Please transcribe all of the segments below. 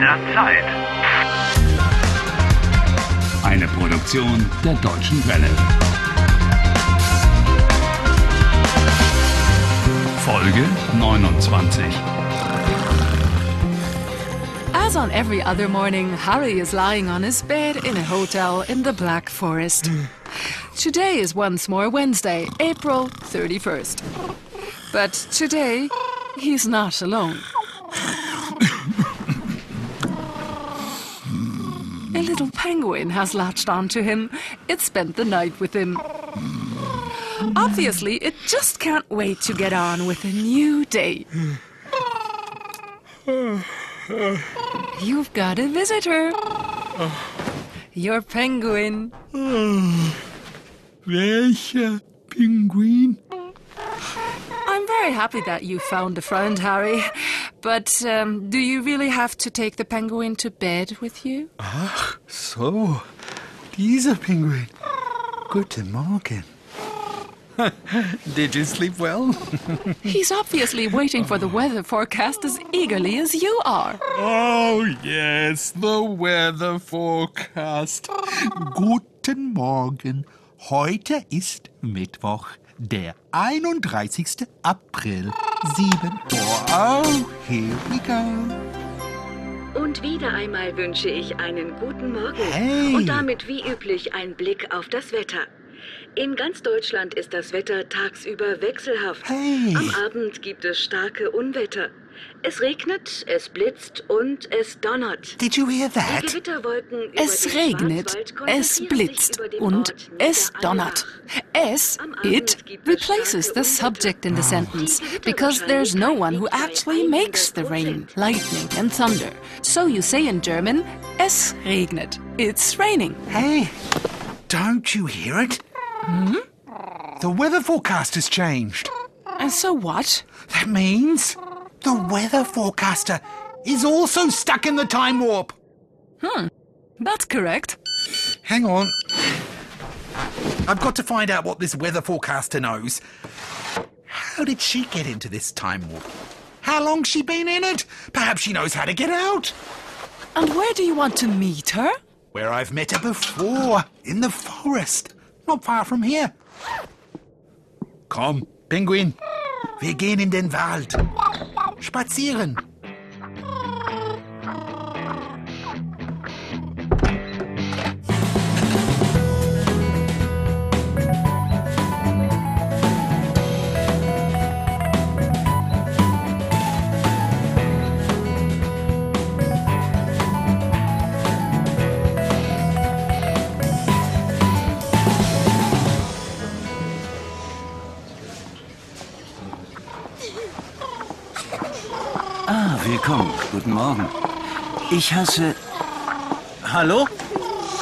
der Zeit. Eine Produktion der Deutschen Welle. Folge 29. As on every other morning, Harry is lying on his bed in a hotel in the Black Forest. Today is once more Wednesday, April 31st. But today, he's not alone. Little penguin has latched onto him. It spent the night with him. Obviously, it just can't wait to get on with a new day. You've got a visitor. Your penguin. Welcher Pinguin? I'm very happy that you found a friend, Harry. But um, do you really have to take the penguin to bed with you? Ach, so. Dieser Pinguin. Guten Morgen. Did you sleep well? He's obviously waiting for the weather forecast as eagerly as you are. Oh, yes, the weather forecast. Guten Morgen. Heute ist Mittwoch, der 31. April. 7 Uhr. Oh, here we go. Und wieder einmal wünsche ich einen guten Morgen. Hey. Und damit wie üblich ein Blick auf das Wetter. In ganz Deutschland ist das Wetter tagsüber wechselhaft. Hey. Am Abend gibt es starke Unwetter. Es regnet, es blitzt und es donnert. Did you hear that? Gewitterwolken über Es den regnet, Schwarzwald es konzentrieren blitzt und es donnert. Es, it, Abend gibt es replaces the subject in the sentence because there's no one who actually makes the rain, lightning and thunder. So you say in German, es regnet. It's raining. Hey, don't you hear it? Hmm? The weather forecast has changed. And so what? That means the weather forecaster is also stuck in the time warp. Hmm, that's correct. Hang on. I've got to find out what this weather forecaster knows. How did she get into this time warp? How long's she been in it? Perhaps she knows how to get out. And where do you want to meet her? Where I've met her before, in the forest, not far from here. Komm, Pinguin, wir gehen in den Wald. Spazieren. Willkommen. Guten Morgen. Ich heiße. Hallo?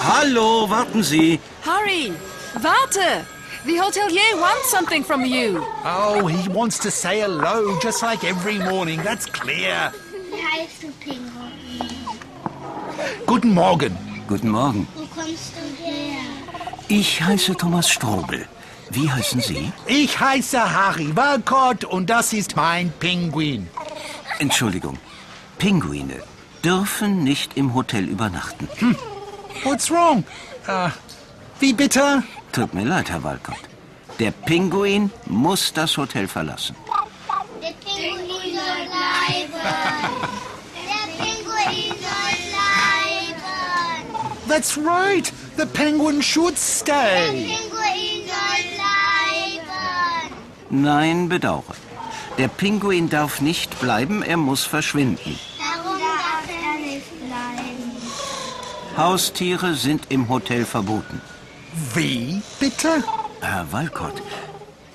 Hallo, warten Sie. Harry, warte! The hotelier wants something from you. Oh, he wants to say hello just like every morning, that's clear. Wie heißt du, Pinguin? Guten Morgen. Guten Morgen. Wo kommst du her? Ich heiße Thomas Strobel. Wie heißen Sie? Ich heiße Harry Walcott und das ist mein Pinguin. Entschuldigung. Pinguine dürfen nicht im Hotel übernachten. What's wrong? Uh, wie bitte? Tut mir leid, Herr Walcott. Der Pinguin muss das Hotel verlassen. Der Pinguin soll bleiben. Der Pinguin soll bleiben. That's right. The penguin should Der stay. Pinguin soll bleiben. Nein, bedauere. Der Pinguin darf nicht bleiben, er muss verschwinden. Warum darf er nicht bleiben? Haustiere sind im Hotel verboten. Wie bitte? Herr Walcott,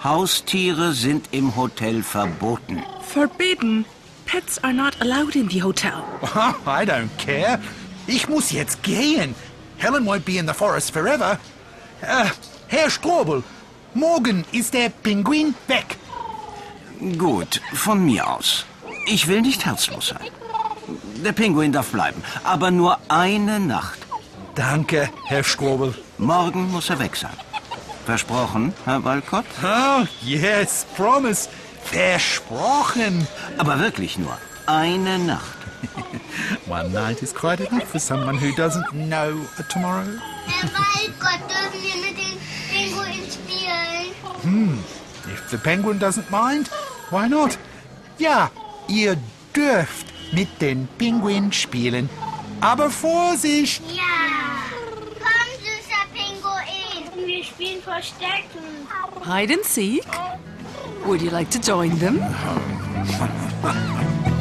Haustiere sind im Hotel verboten. Forbidden. Pets are not allowed in the hotel. I don't care. Ich muss jetzt gehen. Helen won't be in the forest forever. Äh, Herr Strobel, morgen ist der Pinguin weg. Gut, von mir aus. Ich will nicht herzlos sein. Der Pinguin darf bleiben, aber nur eine Nacht. Danke, Herr Strobel. Morgen muss er weg sein. Versprochen, Herr Walcott? Oh, yes, promise. Versprochen. Aber wirklich nur eine Nacht. One night is quite enough for someone who doesn't know a tomorrow. Herr Waldgott, dürfen wir mit den Pinguinen spielen? If the penguin doesn't mind, why not? Ja, ihr dürft mit den Pinguinen spielen. Aber Vorsicht! Ja. Komm, süßer Pinguin. Wir spielen Verstecken. Hide and seek? Would you like to join them?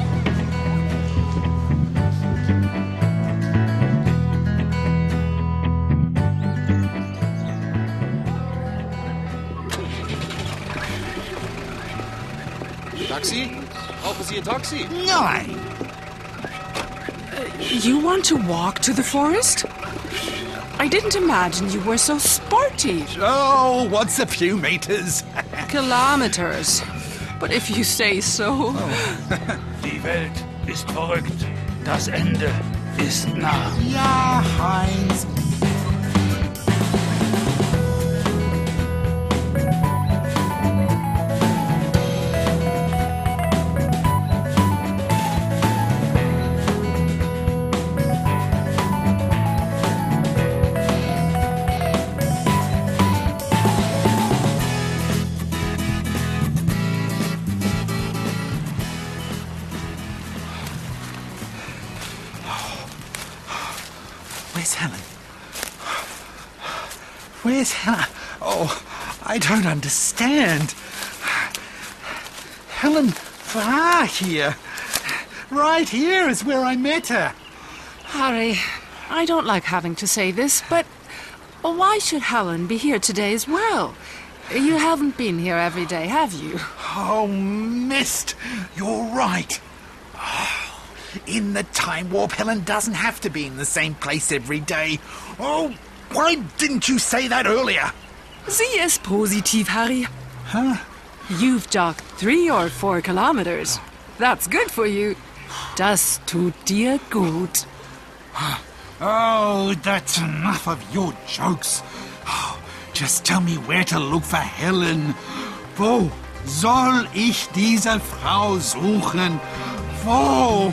Taxi? Brauchen Sie ein Taxi? Nein! You want to walk to the forest? I didn't imagine you were so sporty. Oh, what's a few meters? Kilometers. But if you say so. Die Welt ist verrückt. Das Ende ist nah. Ja, Heinz. Helen? Where's Helen? Oh, I don't understand. Helen war here. Right here is where I met her. Harry, I don't like having to say this, but why should Helen be here today as well? You haven't been here every day, have you? Oh, missed. You're right. In the time warp, Helen doesn't have to be in the same place every day. Oh, why didn't you say that earlier? Sie ist positiv, Harry. Huh? You've jogged three or four kilometers. That's good for you. Das tut dir gut. Oh, that's enough of your jokes. Oh, just tell me where to look for Helen. Wo soll ich diese Frau suchen? Wo?